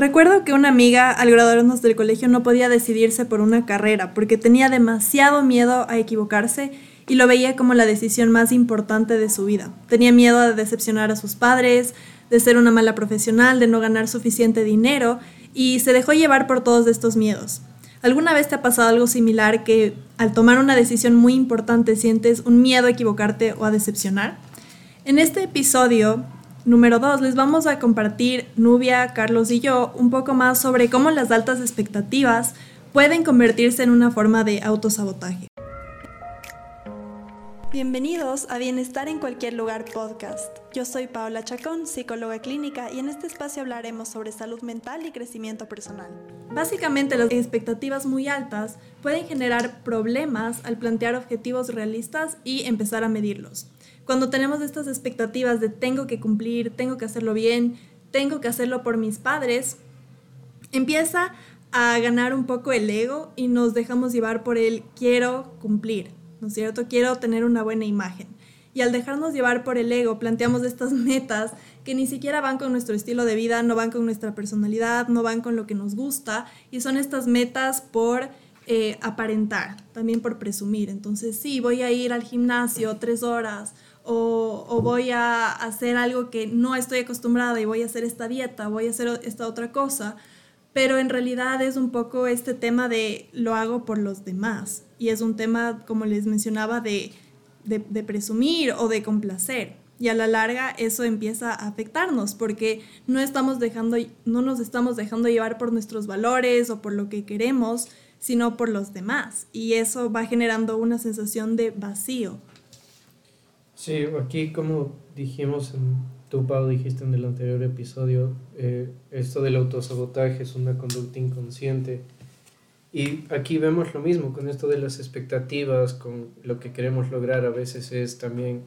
Recuerdo que una amiga al graduarnos del colegio no podía decidirse por una carrera porque tenía demasiado miedo a equivocarse y lo veía como la decisión más importante de su vida. Tenía miedo de decepcionar a sus padres, de ser una mala profesional, de no ganar suficiente dinero y se dejó llevar por todos estos miedos. ¿Alguna vez te ha pasado algo similar que al tomar una decisión muy importante sientes un miedo a equivocarte o a decepcionar? En este episodio número 2 les vamos a compartir, Nubia, Carlos y yo, un poco más sobre cómo las altas expectativas pueden convertirse en una forma de autosabotaje. Bienvenidos a Bienestar en cualquier lugar podcast. Yo soy Paola Chacón, psicóloga clínica, y en este espacio hablaremos sobre salud mental y crecimiento personal. Básicamente las expectativas muy altas pueden generar problemas al plantear objetivos realistas y empezar a medirlos. Cuando tenemos estas expectativas de tengo que cumplir, tengo que hacerlo bien, tengo que hacerlo por mis padres, empieza a ganar un poco el ego y nos dejamos llevar por el quiero cumplir ¿no es cierto? Quiero tener una buena imagen. Y al dejarnos llevar por el ego, planteamos estas metas que ni siquiera van con nuestro estilo de vida, no van con nuestra personalidad, no van con lo que nos gusta, y son estas metas por eh, aparentar, también por presumir. Entonces, sí, voy a ir al gimnasio tres horas, o, voy a hacer algo que no estoy acostumbrada y voy a hacer esta dieta, voy a hacer esta otra cosa, pero en realidad es un poco este tema de lo hago por los demás y es un tema, como les mencionaba, de, de, presumir o de complacer. Y a la larga eso empieza a afectarnos porque no, estamos dejando, no nos estamos dejando llevar por nuestros valores o por lo que queremos, sino por los demás. Y eso va generando una sensación de vacío. Sí, aquí como dijimos en tú, Pau, dijiste en el anterior episodio, eh, esto del autosabotaje es una conducta inconsciente. Y aquí vemos lo mismo con esto de las expectativas, con lo que queremos lograr. A veces es también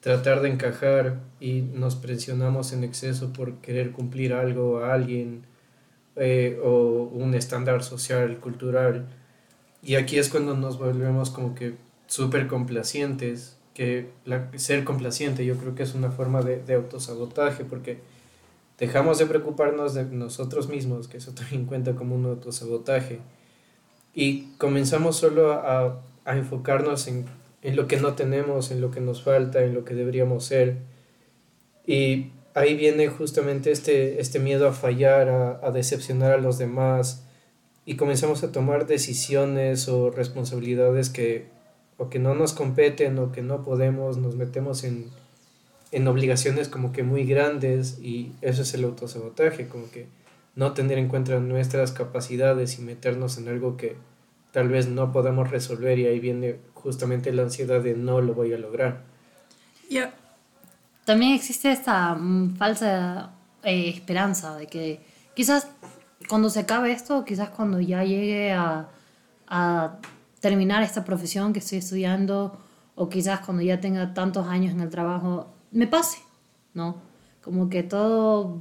tratar de encajar y nos presionamos en exceso por querer cumplir algo a alguien eh, o un estándar social, cultural. Y aquí es cuando nos volvemos como que súper complacientes que ser complaciente yo creo que es una forma de, de, autosabotaje porque dejamos de preocuparnos de nosotros mismos, que eso también cuenta como un autosabotaje, y comenzamos solo a, a enfocarnos en, en, lo que no tenemos, en lo que nos falta, en lo que deberíamos ser. Y ahí viene justamente este, este miedo a fallar, a, a decepcionar a los demás, y comenzamos a tomar decisiones o responsabilidades que o que no nos competen o que no podemos, nos metemos en, en obligaciones como que muy grandes y eso es el autosabotaje, como que no tener en cuenta nuestras capacidades y meternos en algo que tal vez no podemos resolver y ahí viene justamente la ansiedad de no lo voy a lograr. También existe esta mm, falsa eh, esperanza de que quizás cuando se acabe esto, quizás cuando ya llegue a, a terminar esta profesión que estoy estudiando o quizás cuando ya tenga tantos años en el trabajo, me pase, ¿no? Como que todo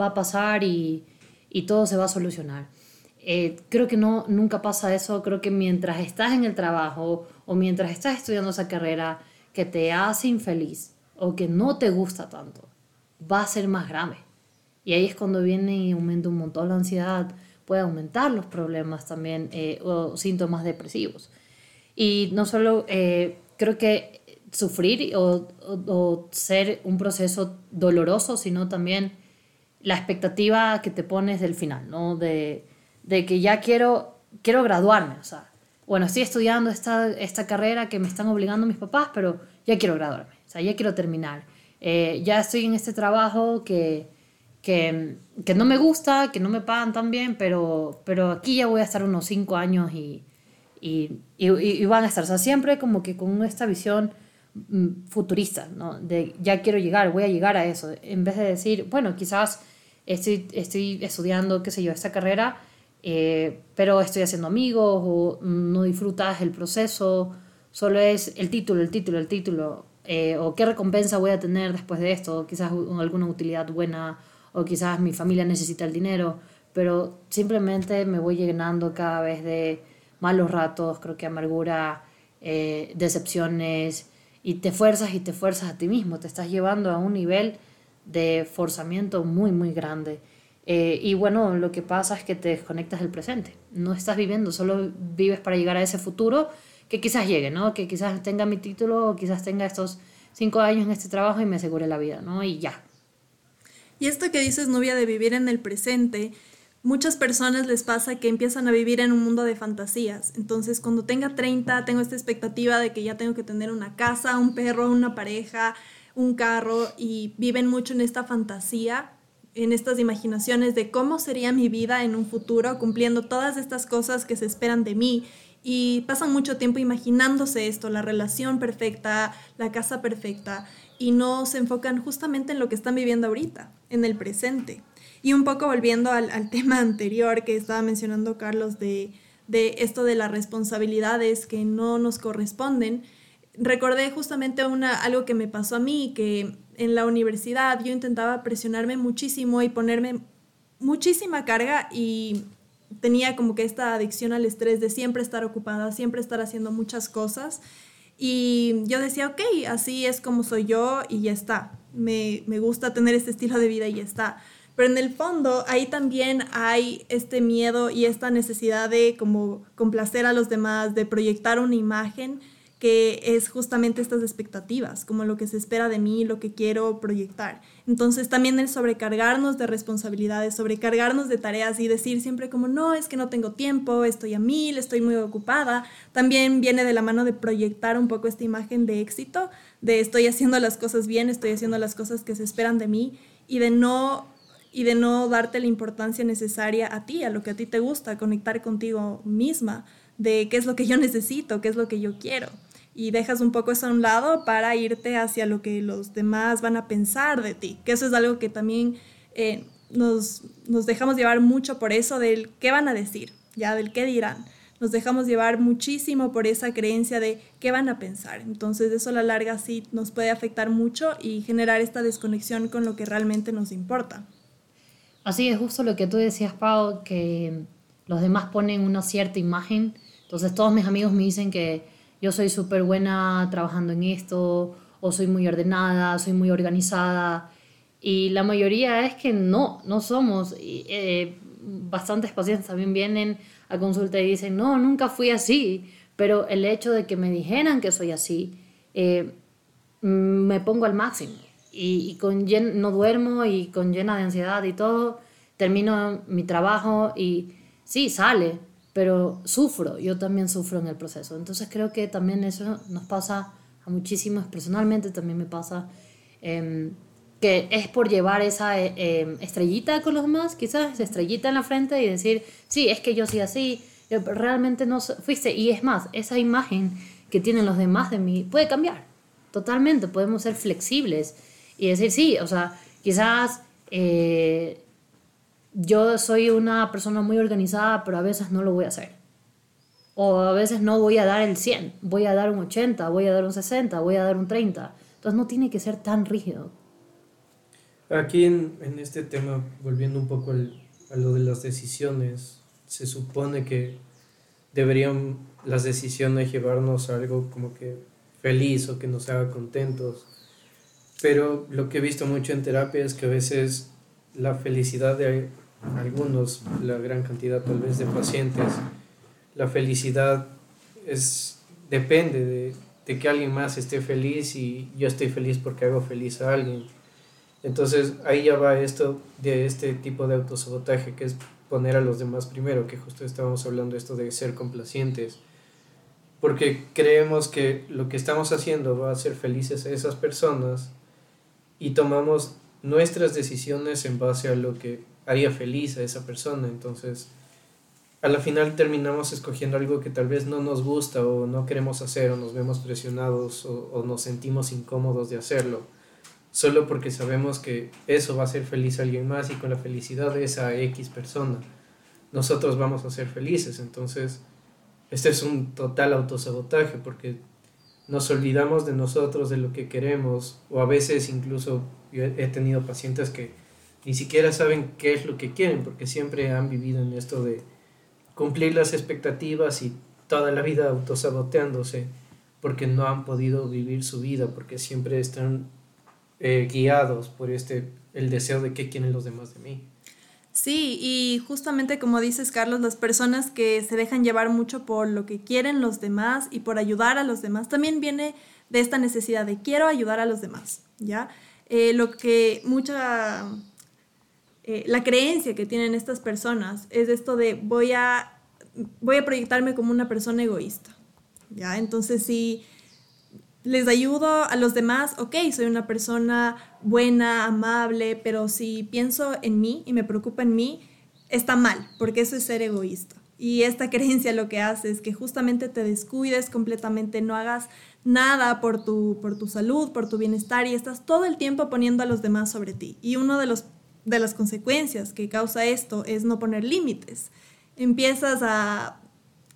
va a pasar y, y todo se va a solucionar. Eh, creo que no, nunca pasa eso, creo que mientras estás en el trabajo o mientras estás estudiando esa carrera que te hace infeliz o que no te gusta tanto, va a ser más grave. Y ahí es cuando viene y aumenta un montón la ansiedad, puede aumentar los problemas también eh, o síntomas depresivos. Y no solo eh, creo que sufrir o, o, ser un proceso doloroso, sino también la expectativa que te pones del final, ¿no? De, de que ya quiero, quiero graduarme, o sea, bueno, estoy estudiando esta, esta carrera que me están obligando mis papás, pero ya quiero graduarme, o sea, ya quiero terminar. Eh, ya estoy en este trabajo que, que, que, no me gusta, que no me pagan tan bien, pero, pero aquí ya voy a estar unos cinco años y, y, y, van a estar, siempre como que con esta visión mm, futurista, ¿no? De ya quiero llegar, voy a llegar a eso, en vez de decir, bueno, quizás estoy, estoy estudiando, qué sé yo, esta carrera, eh, pero estoy haciendo amigos o no disfrutas el proceso, solo es el título, el título, el título, eh, o qué recompensa voy a tener después de esto, quizás alguna utilidad buena o quizás mi familia necesita el dinero, pero simplemente me voy llenando cada vez de malos ratos, creo que amargura, eh, decepciones, y te fuerzas y te fuerzas a ti mismo, te estás llevando a un nivel de forzamiento muy, muy grande. Eh, y bueno, lo que pasa es que te desconectas del presente. No estás viviendo, solo vives para llegar a ese futuro que quizás llegue, ¿no? Que quizás tenga mi título, o quizás tenga estos cinco años en este trabajo y me asegure la vida, ¿no? Y ya. Y esto que dices, novia, de vivir en el presente, muchas personas les pasa que empiezan a vivir en un mundo de fantasías. Entonces, cuando tenga 30, tengo esta expectativa de que ya tengo que tener una casa, un perro, una pareja, un carro, y viven mucho en esta fantasía, en estas imaginaciones de cómo sería mi vida en un futuro, cumpliendo todas estas cosas que se esperan de mí y pasan mucho tiempo imaginándose esto, la relación perfecta, la casa perfecta, y no se enfocan justamente en lo que están viviendo ahorita, en el presente. Y un poco volviendo al, tema anterior que estaba mencionando Carlos de, de esto de las responsabilidades que no nos corresponden, recordé justamente una, algo que me pasó a mí, que en la universidad yo intentaba presionarme muchísimo y ponerme muchísima carga y tenía como que esta adicción al estrés de siempre estar ocupada, siempre estar haciendo muchas cosas. Y yo decía, ok, así es como soy yo y ya está. Me, me gusta tener este estilo de vida y ya está. Pero en el fondo ahí también hay este miedo y esta necesidad de como complacer a los demás, de proyectar una imagen que es justamente estas expectativas, como lo que se espera de mí, lo que quiero proyectar. Entonces también el sobrecargarnos de responsabilidades, sobrecargarnos de tareas y decir siempre como, no, es que no tengo tiempo, estoy a mil, estoy muy ocupada, también viene de la mano de proyectar un poco esta imagen de éxito, de estoy haciendo las cosas bien, estoy haciendo las cosas que se esperan de mí y de no y de no darte la importancia necesaria a ti, a lo que a ti te gusta, conectar contigo misma, de qué es lo que yo necesito, qué es lo que yo quiero y dejas un poco eso a un lado para irte hacia lo que los demás van a pensar de ti, que eso es algo que también eh, nos, nos dejamos llevar mucho por eso del qué van a decir, ya del qué dirán. Nos dejamos llevar muchísimo por esa creencia de qué van a pensar. Entonces eso a la larga sí nos puede afectar mucho y generar esta desconexión con lo que realmente nos importa. Así es justo lo que tú decías, Pau, que los demás ponen una cierta imagen. Entonces todos mis amigos me dicen que yo soy súper buena trabajando en esto, o soy muy ordenada, soy muy organizada. Y la mayoría es que no, no somos. Y, eh, bastantes pacientes también vienen a consulta y dicen, no, nunca fui así. Pero el hecho de que me dijeran que soy así, eh, me pongo al máximo. Y, con no duermo y con llena de ansiedad y todo, termino mi trabajo y sí, sale, pero sufro, yo también sufro en el proceso. Entonces creo que también eso nos pasa a muchísimos, personalmente también me pasa, em, que es por llevar esa eh, em, estrellita con los demás, quizás estrellita en la frente y decir, sí, es que yo soy así, realmente no fuiste. Y es más, esa imagen que tienen los demás de mí puede cambiar, totalmente, podemos ser flexibles y decir, sí, o sea, quizás... Eh, yo soy una persona muy organizada, pero a veces no lo voy a hacer. O a veces no voy a dar el 100, voy a dar un 80, voy a dar un 60, voy a dar un 30. Entonces no tiene que ser tan rígido. Aquí en, en este tema, volviendo un poco a lo de las decisiones, se supone que deberían las decisiones llevarnos a algo como que feliz o que nos haga contentos. Pero lo que he visto mucho en terapia es que a veces la felicidad de algunos, la gran cantidad tal vez de pacientes, la felicidad es, depende de, que alguien más esté feliz y yo estoy feliz porque hago feliz a alguien. Entonces ahí ya va esto de este tipo de autosabotaje que es poner a los demás primero, que justo estábamos hablando esto de ser complacientes, porque creemos que lo que estamos haciendo va a hacer felices a esas personas y tomamos nuestras decisiones en base a lo que haría feliz a esa persona. Entonces, a la final terminamos escogiendo algo que tal vez no nos gusta o no queremos hacer o nos vemos presionados o, nos sentimos incómodos de hacerlo, solo porque sabemos que eso va a hacer feliz a alguien más y con la felicidad de esa X persona, nosotros vamos a ser felices. Entonces, este es un total autosabotaje porque nos olvidamos de nosotros, de lo que queremos, o a veces incluso yo he tenido pacientes que ni siquiera saben qué es lo que quieren, porque siempre han vivido en esto de cumplir las expectativas y toda la vida autosaboteándose, porque no han podido vivir su vida, porque siempre están eh, guiados por este, el deseo de qué quieren los demás de mí. Sí, y justamente como dices, Carlos, las personas que se dejan llevar mucho por lo que quieren los demás y por ayudar a los demás, también viene de esta necesidad de quiero ayudar a los demás, ¿ya? Eh, lo que mucha, eh, la creencia que tienen estas personas es esto de voy a, voy a proyectarme como una persona egoísta, ¿ya? Entonces, si les ayudo a los demás, ok, soy una persona buena, amable, pero si pienso en mí y me preocupa en mí, está mal, porque eso es ser egoísta. Y esta creencia lo que hace es que justamente te descuides completamente, no hagas nada por tu, por tu salud, por tu bienestar y estás todo el tiempo poniendo a los demás sobre ti. Y una de, los, de las consecuencias que causa esto es no poner límites. Empiezas a,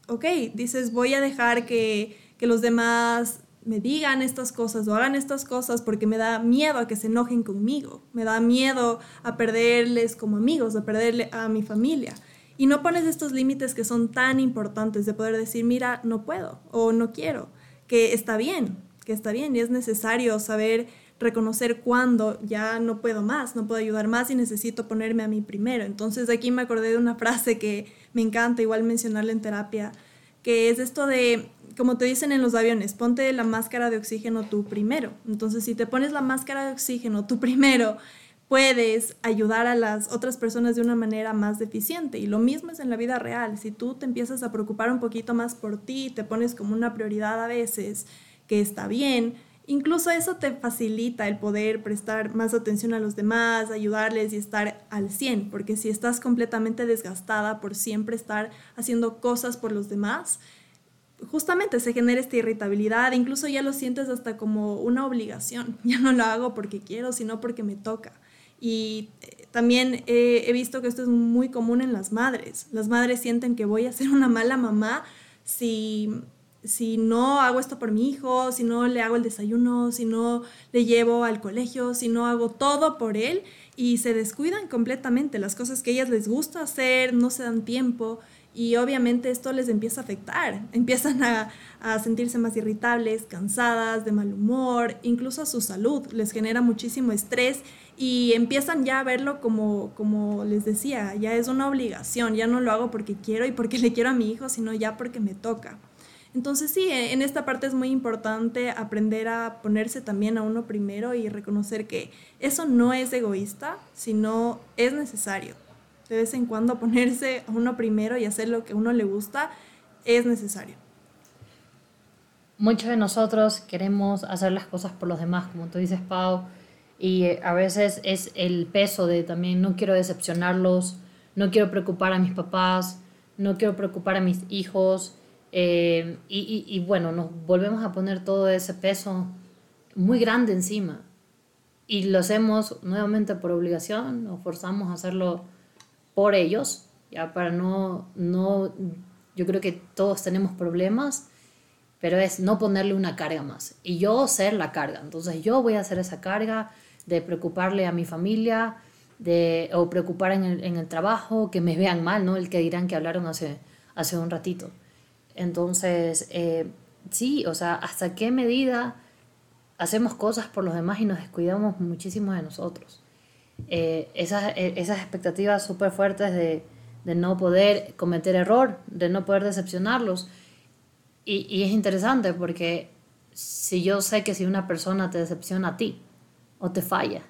ok, dices, voy a dejar que, que los demás me digan estas cosas o hagan estas cosas porque me da miedo a que se enojen conmigo, me da miedo a perderles como amigos, a perderle a mi familia. Y no pones estos límites que son tan importantes de poder decir, mira, no puedo o no quiero, que está bien, que está bien y es necesario saber reconocer cuándo ya no puedo más, no puedo ayudar más y necesito ponerme a mí primero. Entonces aquí me acordé de una frase que me encanta igual mencionarla en terapia, que es esto de como te dicen en los aviones, ponte la máscara de oxígeno tú primero. Entonces, si te pones la máscara de oxígeno tú primero, puedes ayudar a las otras personas de una manera más deficiente. Y lo mismo es en la vida real. Si tú te empiezas a preocupar un poquito más por ti, te pones como una prioridad a veces, que está bien, incluso eso te facilita el poder prestar más atención a los demás, ayudarles y estar al 100, porque si estás completamente desgastada por siempre estar haciendo cosas por los demás, justamente se genera esta irritabilidad, incluso ya lo sientes hasta como una obligación, ya no lo hago porque quiero, sino porque me toca. Y eh, también he visto que esto es muy común en las madres. Las madres sienten que voy a ser una mala mamá si, si no hago esto por mi hijo, si no le hago el desayuno, si no le llevo al colegio, si no hago todo por él. Y se descuidan completamente. Las cosas que ellas les gusta hacer, no se dan tiempo y obviamente esto les empieza a afectar, empiezan a, sentirse más irritables, cansadas, de mal humor, incluso a su salud, les genera muchísimo estrés y empiezan ya a verlo como, como les decía, ya es una obligación, ya no lo hago porque quiero y porque le quiero a mi hijo, sino ya porque me toca. Entonces sí, en esta parte es muy importante aprender a ponerse también a uno primero y reconocer que eso no es egoísta, sino es necesario de vez en cuando ponerse a uno primero y hacer lo que a uno le gusta es necesario. Muchos de nosotros queremos hacer las cosas por los demás, como tú dices, Pau, y eh, a veces es el peso de también no quiero decepcionarlos, no quiero preocupar a mis papás, no quiero preocupar a mis hijos, eh, y, y, bueno, nos volvemos a poner todo ese peso muy grande encima. Y lo hacemos nuevamente por obligación, nos forzamos a hacerlo por ellos, ya para no, no, yo creo que todos tenemos problemas, pero es no ponerle una carga más y yo ser la carga. Entonces yo voy a hacer esa carga de preocuparle a mi familia, de, o preocupar en el, en el trabajo, que me vean mal, ¿no? El que dirán que hablaron hace, hace un ratito. Entonces, eh, sí, o sea, ¿hasta qué medida hacemos cosas por los demás y nos descuidamos muchísimo de nosotros? Eh, esas, eh, esas expectativas súper fuertes de, de, no poder cometer error, de no poder decepcionarlos. Y, y, es interesante porque si yo sé que si una persona te decepciona a ti o te falla,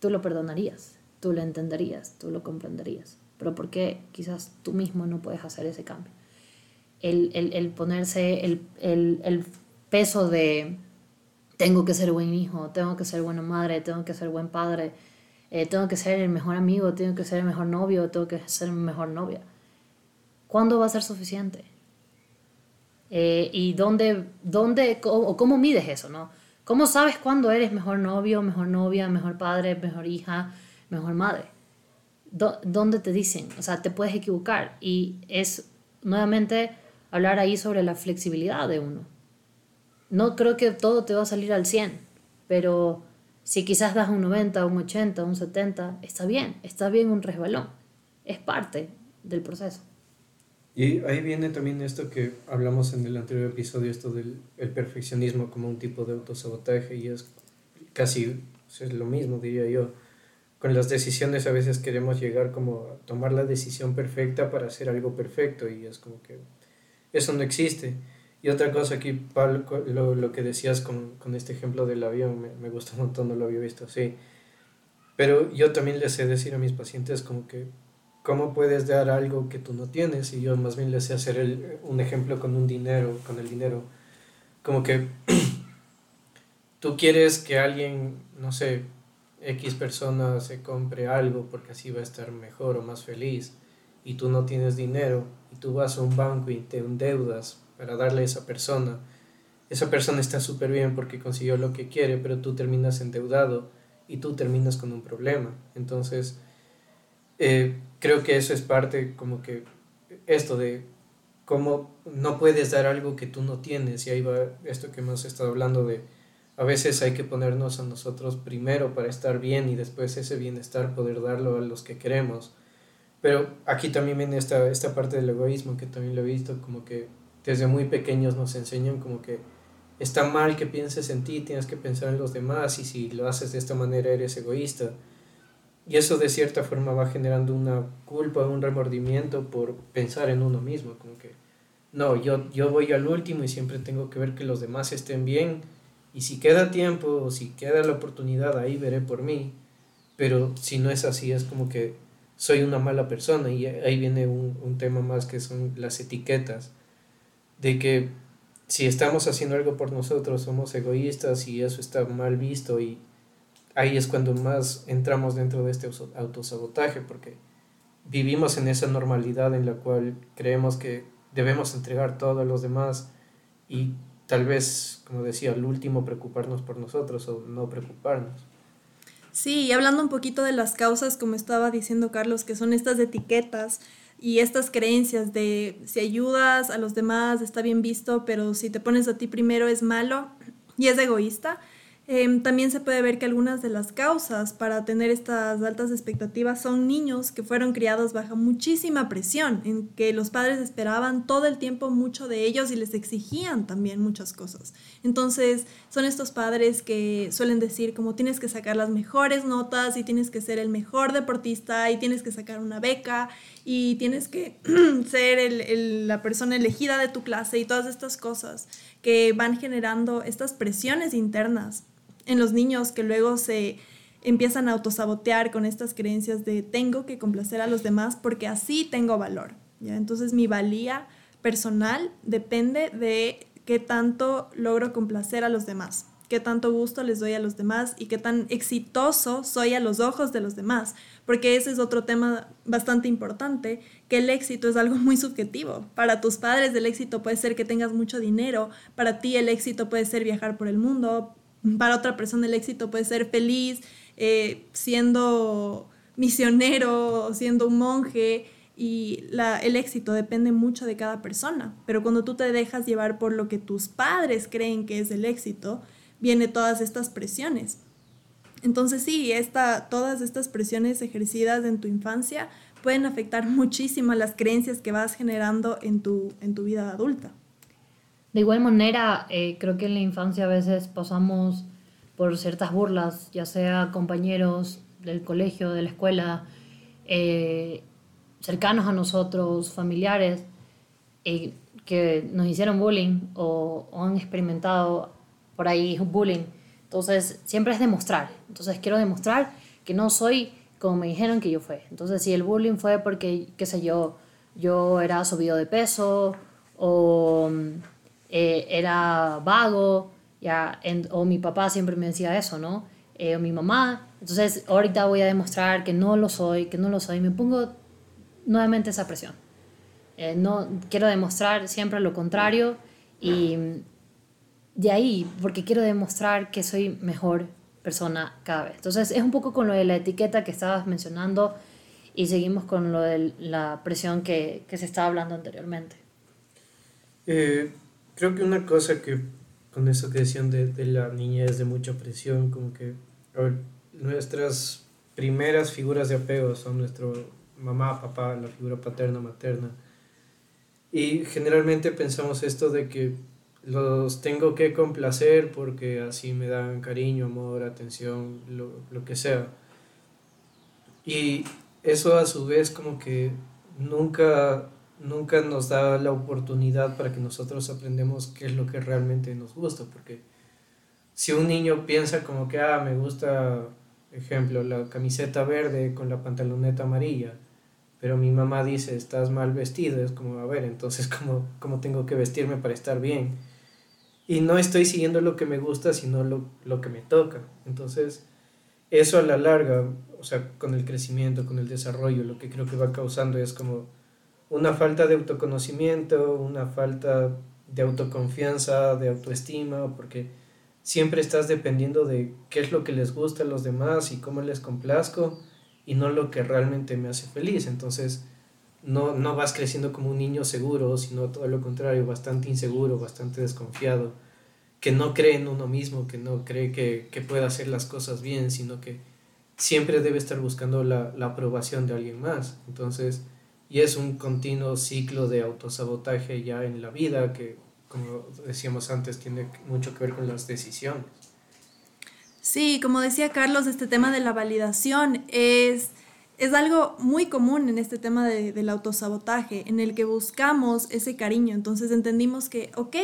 tú lo perdonarías, tú lo entenderías, tú lo comprenderías. Pero ¿por qué quizás tú mismo no puedes hacer ese cambio? El, el, el ponerse el, el peso de, tengo que ser buen hijo, tengo que ser buena madre, tengo que ser buen padre, eh, tengo que ser el mejor amigo, tengo que ser el mejor novio, tengo que ser mejor novia. ¿Cuándo va a ser suficiente? Eh, ¿Y dónde, dónde o cómo mides eso, no? ¿Cómo sabes cuándo eres mejor novio, mejor novia, mejor padre, mejor hija, mejor madre? ¿Dónde te dicen? O sea, te puedes equivocar. Y es nuevamente hablar ahí sobre la flexibilidad de uno no creo que todo te va a salir al 100, pero si quizás das un 90, un 80, un 70, está bien, está bien un resbalón, es parte del proceso. Y ahí viene también esto que hablamos en el anterior episodio, esto del el perfeccionismo como un tipo de autosabotaje y es casi es lo mismo, diría yo. con las decisiones a veces queremos llegar como a tomar la decisión perfecta para hacer algo perfecto y es como que eso no existe. Y otra cosa aquí, Pablo, lo, lo que decías con, con, este ejemplo del avión, me, me gusta un montón, no lo había visto así. Pero yo también les sé decir a mis pacientes como que, ¿cómo puedes dar algo que tú no tienes? Y yo más bien les sé hacer el, un ejemplo con un dinero, con el dinero. Como que tú quieres que alguien, no sé, X persona se compre algo porque así va a estar mejor o más feliz y tú no tienes dinero y tú vas a un banco y te endeudas para darle a esa persona. Esa persona está súper bien porque consiguió lo que quiere, pero tú terminas endeudado y tú terminas con un problema. Entonces, eh, creo que eso es parte como que esto de cómo no puedes dar algo que tú no tienes. Y ahí va esto que hemos estado hablando de a veces hay que ponernos a nosotros primero para estar bien y después ese bienestar poder darlo a los que queremos. Pero aquí también viene esta, esta parte del egoísmo que también lo he visto, como que desde muy pequeños nos enseñan como que está mal que pienses en ti, tienes que pensar en los demás y si lo haces de esta manera eres egoísta. Y eso de cierta forma va generando una culpa, un remordimiento por pensar en uno mismo, como que no, yo, yo voy al último y siempre tengo que ver que los demás estén bien y si queda tiempo o si queda la oportunidad ahí veré por mí, pero si no es así es como que soy una mala persona y ahí viene un, un tema más que son las etiquetas, de que si estamos haciendo algo por nosotros, somos egoístas y eso está mal visto y ahí es cuando más entramos dentro de este autosabotaje porque vivimos en esa normalidad en la cual creemos que debemos entregar todo a los demás y tal vez, como decía, al último preocuparnos por nosotros o no preocuparnos. Sí, y hablando un poquito de las causas, como estaba diciendo Carlos, que son estas etiquetas, y estas creencias de si ayudas a los demás está bien visto, pero si te pones a ti primero es malo y es egoísta. Em, también se puede ver que algunas de las causas para tener estas altas expectativas son niños que fueron criados bajo muchísima presión, en que los padres esperaban todo el tiempo mucho de ellos y les exigían también muchas cosas. Entonces son estos padres que suelen decir como tienes que sacar las mejores notas y tienes que ser el mejor deportista y tienes que sacar una beca y tienes que ser el, la persona elegida de tu clase y todas estas cosas que van generando estas presiones internas en los niños que luego se empiezan a autosabotear con estas creencias de tengo que complacer a los demás porque así tengo valor. ¿ya? Entonces mi valía personal depende de qué tanto logro complacer a los demás, qué tanto gusto les doy a los demás y qué tan exitoso soy a los ojos de los demás, porque ese es otro tema bastante importante, que el éxito es algo muy subjetivo. Para tus padres el éxito puede ser que tengas mucho dinero, para ti el éxito puede ser viajar por el mundo, para otra persona el éxito puede ser feliz, eh, siendo misionero, siendo un monje, y el éxito depende mucho de cada persona. Pero cuando tú te dejas llevar por lo que tus padres creen que es el éxito, viene todas estas presiones. Entonces sí, esta, todas estas presiones ejercidas en tu infancia pueden afectar muchísimo las creencias que vas generando en tu, en tu vida adulta. De igual manera, eh, creo que en la infancia a veces pasamos por ciertas burlas, ya sea compañeros del colegio, de la escuela, eh, cercanos a nosotros, familiares, eh, que nos hicieron bullying o, o, han experimentado por ahí bullying. Entonces, siempre es demostrar. Entonces, quiero demostrar que no soy como me dijeron que yo fue. Entonces, si el bullying fue porque, qué sé yo, yo era subido de peso o eh, era vago, ya, o mi papá siempre me decía eso, ¿no? Eh, o mi mamá. Entonces, ahorita voy a demostrar que no lo soy, que no lo soy. Me pongo nuevamente esa presión. Eh, no quiero demostrar siempre lo contrario y de ahí, porque quiero demostrar que soy mejor persona cada vez. Entonces, es un poco con lo de la etiqueta que estabas mencionando y seguimos con lo de la presión que, que se estaba hablando anteriormente. Eh, creo que una cosa que con eso que decían de, de la niñez de mucha presión, como que nuestras primeras figuras de apego son nuestro mamá, papá, la figura paterna, materna. Y generalmente pensamos esto de que los tengo que complacer porque así me dan cariño, amor, atención, lo, lo que sea. Y eso a su vez como que nunca, nunca nos da la oportunidad para que nosotros aprendamos qué es lo que realmente nos gusta, porque si un niño piensa como que, ah, me gusta, ejemplo, la camiseta verde con la pantaloneta amarilla, pero mi mamá dice, estás mal vestido, es como, a ver, entonces, ¿cómo, cómo tengo que vestirme para estar bien? Y no estoy siguiendo lo que me gusta, sino lo, lo que me toca. Entonces, eso a la larga, o sea, con el crecimiento, con el desarrollo, lo que creo que va causando es como una falta de autoconocimiento, una falta de autoconfianza, de autoestima, porque siempre estás dependiendo de qué es lo que les gusta a los demás y cómo les complazco y no lo que realmente me hace feliz. Entonces, no, no vas creciendo como un niño seguro, sino todo lo contrario, bastante inseguro, bastante desconfiado que no cree en uno mismo, que no cree que, que pueda hacer las cosas bien, sino que siempre debe estar buscando la, la, aprobación de alguien más. Entonces, y es un continuo ciclo de autosabotaje ya en la vida que, como decíamos antes, tiene mucho que ver con las decisiones. Sí, como decía Carlos, este tema de la validación es, es algo muy común en este tema de, del autosabotaje, en el que buscamos ese cariño. Entonces entendimos que, ok,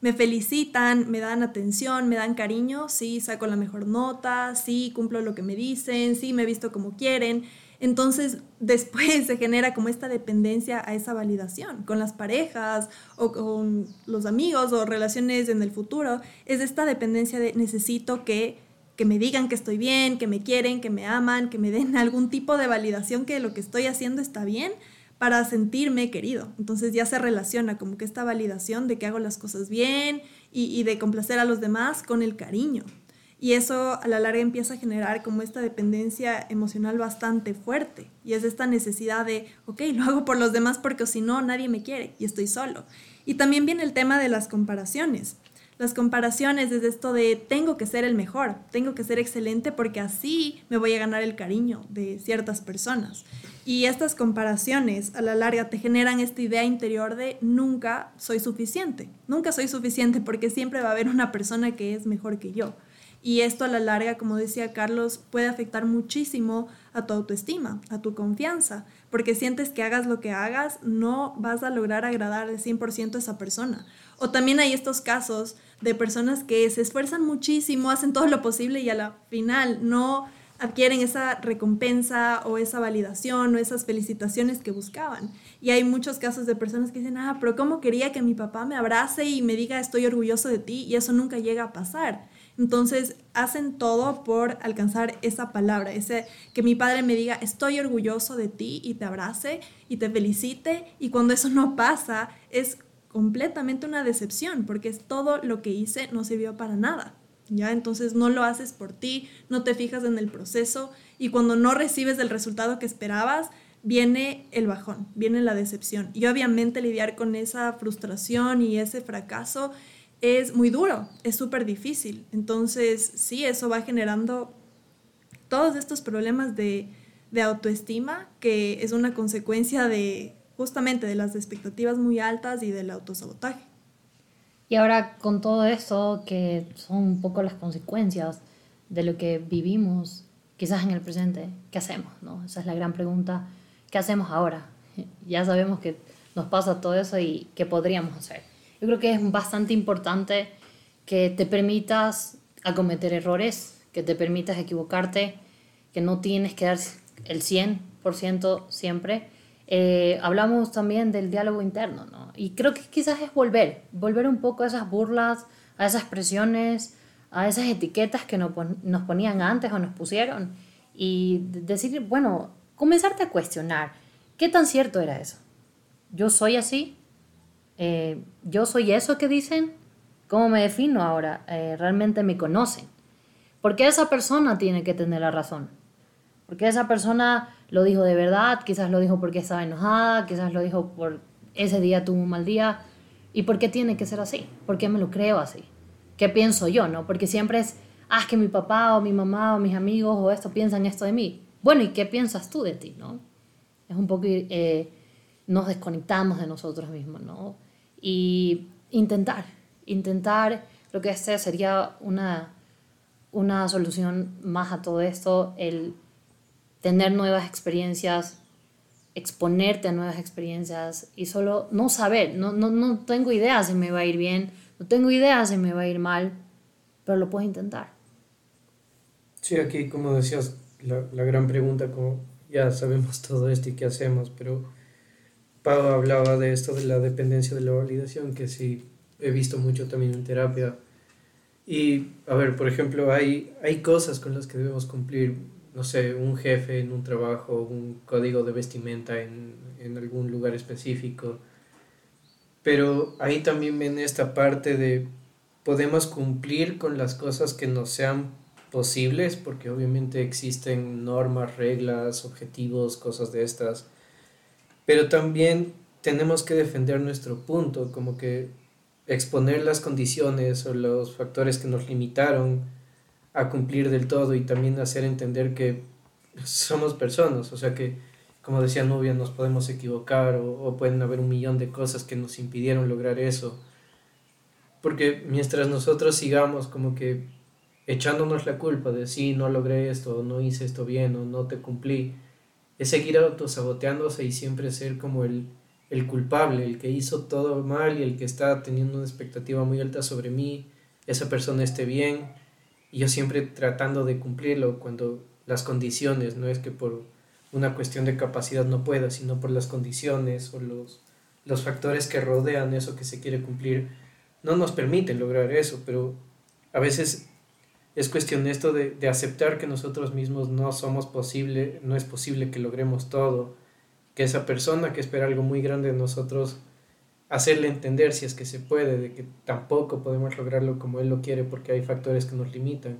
me felicitan, me dan atención, me dan cariño, sí, saco la mejor nota, sí, cumplo lo que me dicen, sí, me visto como quieren. Entonces, después se genera como esta dependencia a esa validación con las parejas o con los amigos o relaciones en el futuro. Es esta dependencia de necesito que, que me digan que estoy bien, que me quieren, que me aman, que me den algún tipo de validación que lo que estoy haciendo está bien para sentirme querido. Entonces ya se relaciona como que esta validación de que hago las cosas bien y, de complacer a los demás con el cariño. Y eso a la larga empieza a generar como esta dependencia emocional bastante fuerte. Y es esta necesidad de, ok, lo hago por los demás porque si no, nadie me quiere y estoy solo. Y también viene el tema de las comparaciones. Las comparaciones es esto de tengo que ser el mejor, tengo que ser excelente porque así me voy a ganar el cariño de ciertas personas. Y estas comparaciones a la larga te generan esta idea interior de nunca soy suficiente, nunca soy suficiente porque siempre va a haber una persona que es mejor que yo. Y esto a la larga, como decía Carlos, puede afectar muchísimo a tu autoestima, a tu confianza, porque sientes que hagas lo que hagas, no vas a lograr agradar al 100% a esa persona. O también hay estos casos de personas que se esfuerzan muchísimo, hacen todo lo posible y a la final no adquieren esa recompensa o esa validación o esas felicitaciones que buscaban. Y hay muchos casos de personas que dicen, ah, pero ¿cómo quería que mi papá me abrace y me diga estoy orgulloso de ti? Y eso nunca llega a pasar. Entonces hacen todo por alcanzar esa palabra, ese que mi padre me diga estoy orgulloso de ti y te abrace y te felicite. Y cuando eso no pasa, es completamente una decepción porque es todo lo que hice no sirvió para nada. ¿ya? Entonces no lo haces por ti, no te fijas en el proceso y cuando no recibes el resultado que esperabas, viene el bajón, viene la decepción. Y obviamente lidiar con esa frustración y ese fracaso es muy duro, es súper difícil. Entonces sí, eso va generando todos estos problemas de, de autoestima que es una consecuencia de justamente de las expectativas muy altas y del autosabotaje. Y ahora con todo esto, que son un poco las consecuencias de lo que vivimos, quizás en el presente, ¿qué hacemos? No? Esa es la gran pregunta. ¿Qué hacemos ahora? Ya sabemos que nos pasa todo eso y qué podríamos hacer. Yo creo que es bastante importante que te permitas acometer errores, que te permitas equivocarte, que no tienes que dar el 100% siempre, eh, hablamos también del diálogo interno, ¿no? Y creo que quizás es volver, volver un poco a esas burlas, a esas presiones, a esas etiquetas que nos, ponían antes o nos pusieron y decir, bueno, comenzarte a cuestionar, ¿qué tan cierto era eso? ¿Yo soy así? Eh, ¿Yo soy eso que dicen? ¿Cómo me defino ahora? Eh, ¿Realmente me conocen? Porque esa persona tiene que tener la razón. Porque esa persona lo dijo de verdad, quizás lo dijo porque estaba enojada, quizás lo dijo por ese día tuvo un mal día. ¿Y por qué tiene que ser así? ¿Por qué me lo creo así? ¿Qué pienso yo, no? Porque siempre es, ah, que mi papá o mi mamá o mis amigos o esto piensan esto de mí. Bueno, ¿y qué piensas tú de ti, no? Es un poco, eh, nos desconectamos de nosotros mismos, ¿no? Y intentar, intentar, lo que este sería una, una solución más a todo esto, el tener nuevas experiencias, exponerte a nuevas experiencias y solo no saber, no, no, no tengo idea si me va a ir bien, no tengo idea si me va a ir mal, pero lo puedo intentar. Sí, aquí como decías, la, la gran pregunta, como ya sabemos todo esto y qué hacemos, pero Pau hablaba de esto de la dependencia de la validación, que sí he visto mucho también en terapia. Y, a ver, por ejemplo, hay, hay cosas con las que debemos cumplir, no sé, un jefe en un trabajo, un código de vestimenta en, en algún lugar específico. Pero ahí también ven esta parte de podemos cumplir con las cosas que nos sean posibles, porque obviamente existen normas, reglas, objetivos, cosas de estas, pero también tenemos que defender nuestro punto, como que exponer las condiciones o los factores que nos limitaron a cumplir del todo y también hacer entender que somos personas, o sea que, como decía Nubia, nos podemos equivocar o, o pueden haber un millón de cosas que nos impidieron lograr eso. Porque mientras nosotros sigamos como que echándonos la culpa de sí, no logré esto, no hice esto bien, o no te cumplí, es seguir autosaboteándose y siempre ser como el, el culpable, el que hizo todo mal y el que está teniendo una expectativa muy alta sobre mí, esa persona esté bien, y yo siempre tratando de cumplirlo cuando las condiciones, no es que por una cuestión de capacidad no pueda, sino por las condiciones o los, los factores que rodean eso que se quiere cumplir, no nos permiten lograr eso, pero a veces es cuestión esto de, de, aceptar que nosotros mismos no somos posible, no es posible que logremos todo, que esa persona que espera algo muy grande de nosotros, hacerle entender si es que se puede, de que tampoco podemos lograrlo como él lo quiere porque hay factores que nos limitan.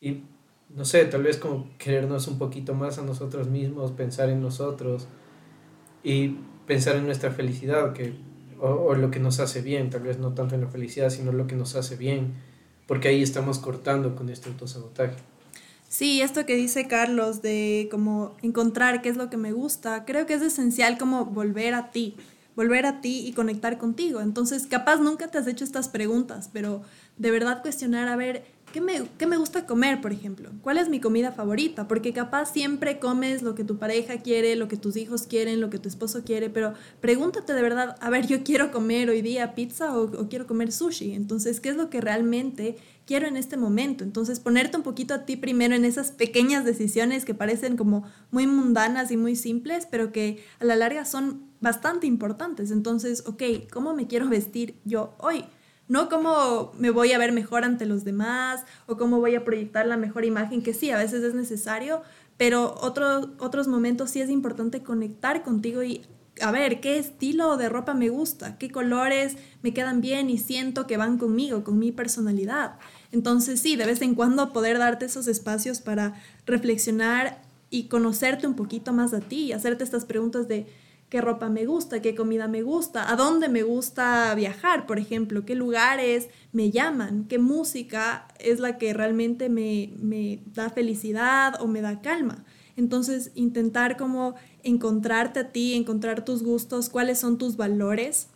Y no sé, tal vez como querernos un poquito más a nosotros mismos, pensar en nosotros y pensar en nuestra felicidad, que, o, o lo que nos hace bien, tal vez no tanto en la felicidad, sino lo que nos hace bien porque ahí estamos cortando con este autosabotaje. Sí, esto que dice Carlos de como encontrar qué es lo que me gusta, creo que es esencial como volver a ti, volver a ti y conectar contigo. Entonces, capaz nunca te has hecho estas preguntas, pero de verdad cuestionar, a ver, ¿qué me, ¿qué me gusta comer, por ejemplo? ¿Cuál es mi comida favorita? Porque capaz siempre comes lo que tu pareja quiere, lo que tus hijos quieren, lo que tu esposo quiere, pero pregúntate de verdad, a ver, yo quiero comer hoy día pizza o, o quiero comer sushi. Entonces, ¿qué es lo que realmente quiero en este momento? Entonces, ponerte un poquito a ti primero en esas pequeñas decisiones que parecen como muy mundanas y muy simples, pero que a la larga son bastante importantes. Entonces, ok, ¿cómo me quiero vestir yo hoy? No cómo me voy a ver mejor ante los demás o cómo voy a proyectar la mejor imagen, que sí, a veces es necesario, pero otro, otros momentos sí es importante conectar contigo y a ver qué estilo de ropa me gusta, qué colores me quedan bien y siento que van conmigo, con mi personalidad. Entonces sí, de vez en cuando poder darte esos espacios para reflexionar y conocerte un poquito más a ti y hacerte estas preguntas de qué ropa me gusta, qué comida me gusta, a dónde me gusta viajar, por ejemplo, qué lugares me llaman, qué música es la que realmente me, me da felicidad o me da calma. Entonces, intentar como encontrarte a ti, encontrar tus gustos, cuáles son tus valores.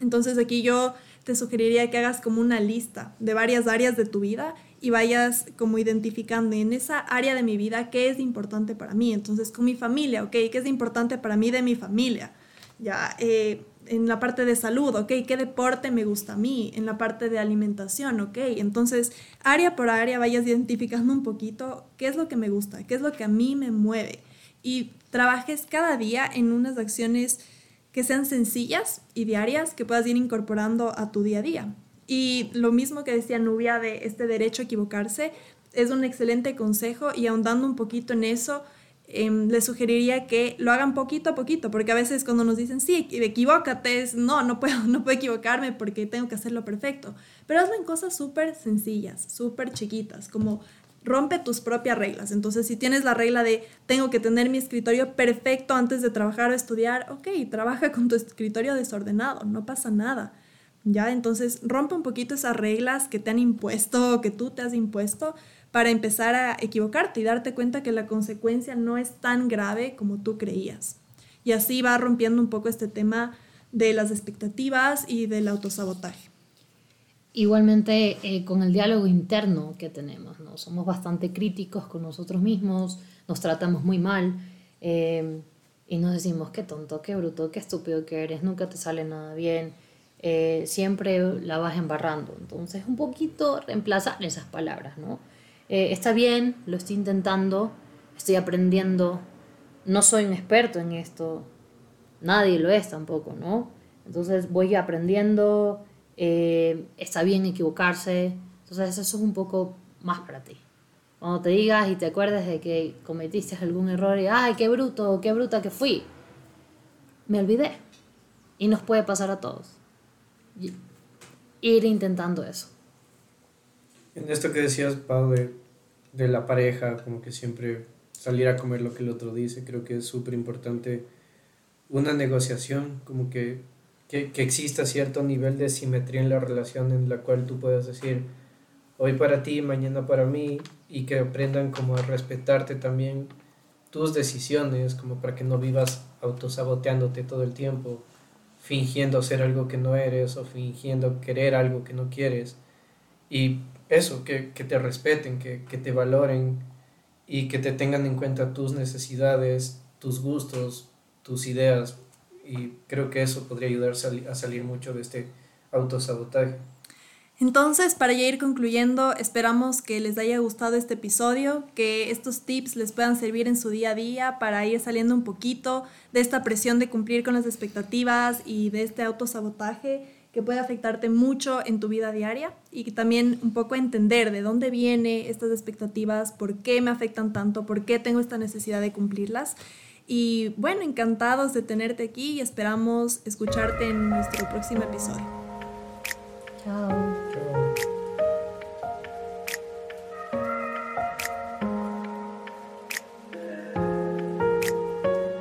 Entonces, aquí yo te sugeriría que hagas como una lista de varias áreas de tu vida y vayas como identificando en esa área de mi vida qué es importante para mí. Entonces, con mi familia, ¿ok? ¿Qué es importante para mí de mi familia? Ya, eh, en la parte de salud, ¿ok? ¿Qué deporte me gusta a mí? En la parte de alimentación, ¿ok? Entonces, área por área vayas identificando un poquito qué es lo que me gusta, qué es lo que a mí me mueve. Y trabajes cada día en unas acciones que sean sencillas y diarias que puedas ir incorporando a tu día a día. Y lo mismo que decía Nubia de este derecho a equivocarse, es un excelente consejo y ahondando un poquito en eso, eh, les sugeriría que lo hagan poquito a poquito, porque a veces cuando nos dicen, sí, equivócate, es, no, no puedo, no puedo equivocarme porque tengo que hacerlo perfecto. Pero hazlo en cosas súper sencillas, súper chiquitas, como rompe tus propias reglas. Entonces, si tienes la regla de tengo que tener mi escritorio perfecto antes de trabajar o estudiar, ok, trabaja con tu escritorio desordenado, no pasa nada. ¿Ya? Entonces rompe un poquito esas reglas que te han impuesto que tú te has impuesto para empezar a equivocarte y darte cuenta que la consecuencia no es tan grave como tú creías. Y así va rompiendo un poco este tema de las expectativas y del autosabotaje. Igualmente eh, con el diálogo interno que tenemos, ¿no? Somos bastante críticos con nosotros mismos, nos tratamos muy mal eh, y nos decimos qué tonto, qué bruto, qué estúpido que eres, nunca te sale nada bien, eh, siempre la vas embarrando. Entonces un poquito reemplazar esas palabras, ¿no? está bien, lo estoy intentando, estoy aprendiendo, no soy un experto en esto, nadie lo es tampoco, ¿no? Entonces voy aprendiendo, eh, está bien equivocarse, entonces eso es un poco más para ti. Cuando te digas y te acuerdes de que cometiste algún error y, ay, qué bruto, qué bruta que fui, me olvidé. Y nos puede pasar a todos. Ir intentando eso. En esto que decías, Pau, de, de la pareja, como que siempre salir a comer lo que el otro dice, creo que es súper importante una negociación, como que que, que, exista cierto nivel de simetría en la relación en la cual tú puedas decir hoy para ti, mañana para mí y que aprendan como a respetarte también tus decisiones, como para que no vivas autosaboteándote todo el tiempo, fingiendo ser algo que no eres o fingiendo querer algo que no quieres. Y eso, que, que te respeten, que, que te valoren y que te tengan en cuenta tus necesidades, tus gustos, tus ideas, y creo que eso podría ayudar a salir mucho de este autosabotaje. Entonces, para ya ir concluyendo, esperamos que les haya gustado este episodio, que estos tips les puedan servir en su día a día para ir saliendo un poquito de esta presión de cumplir con las expectativas y de este autosabotaje que puede afectarte mucho en tu vida diaria y que también un poco entender de dónde vienen estas expectativas, por qué me afectan tanto, por qué tengo esta necesidad de cumplirlas y bueno, encantados de tenerte aquí y esperamos escucharte en nuestro próximo episodio. Chao.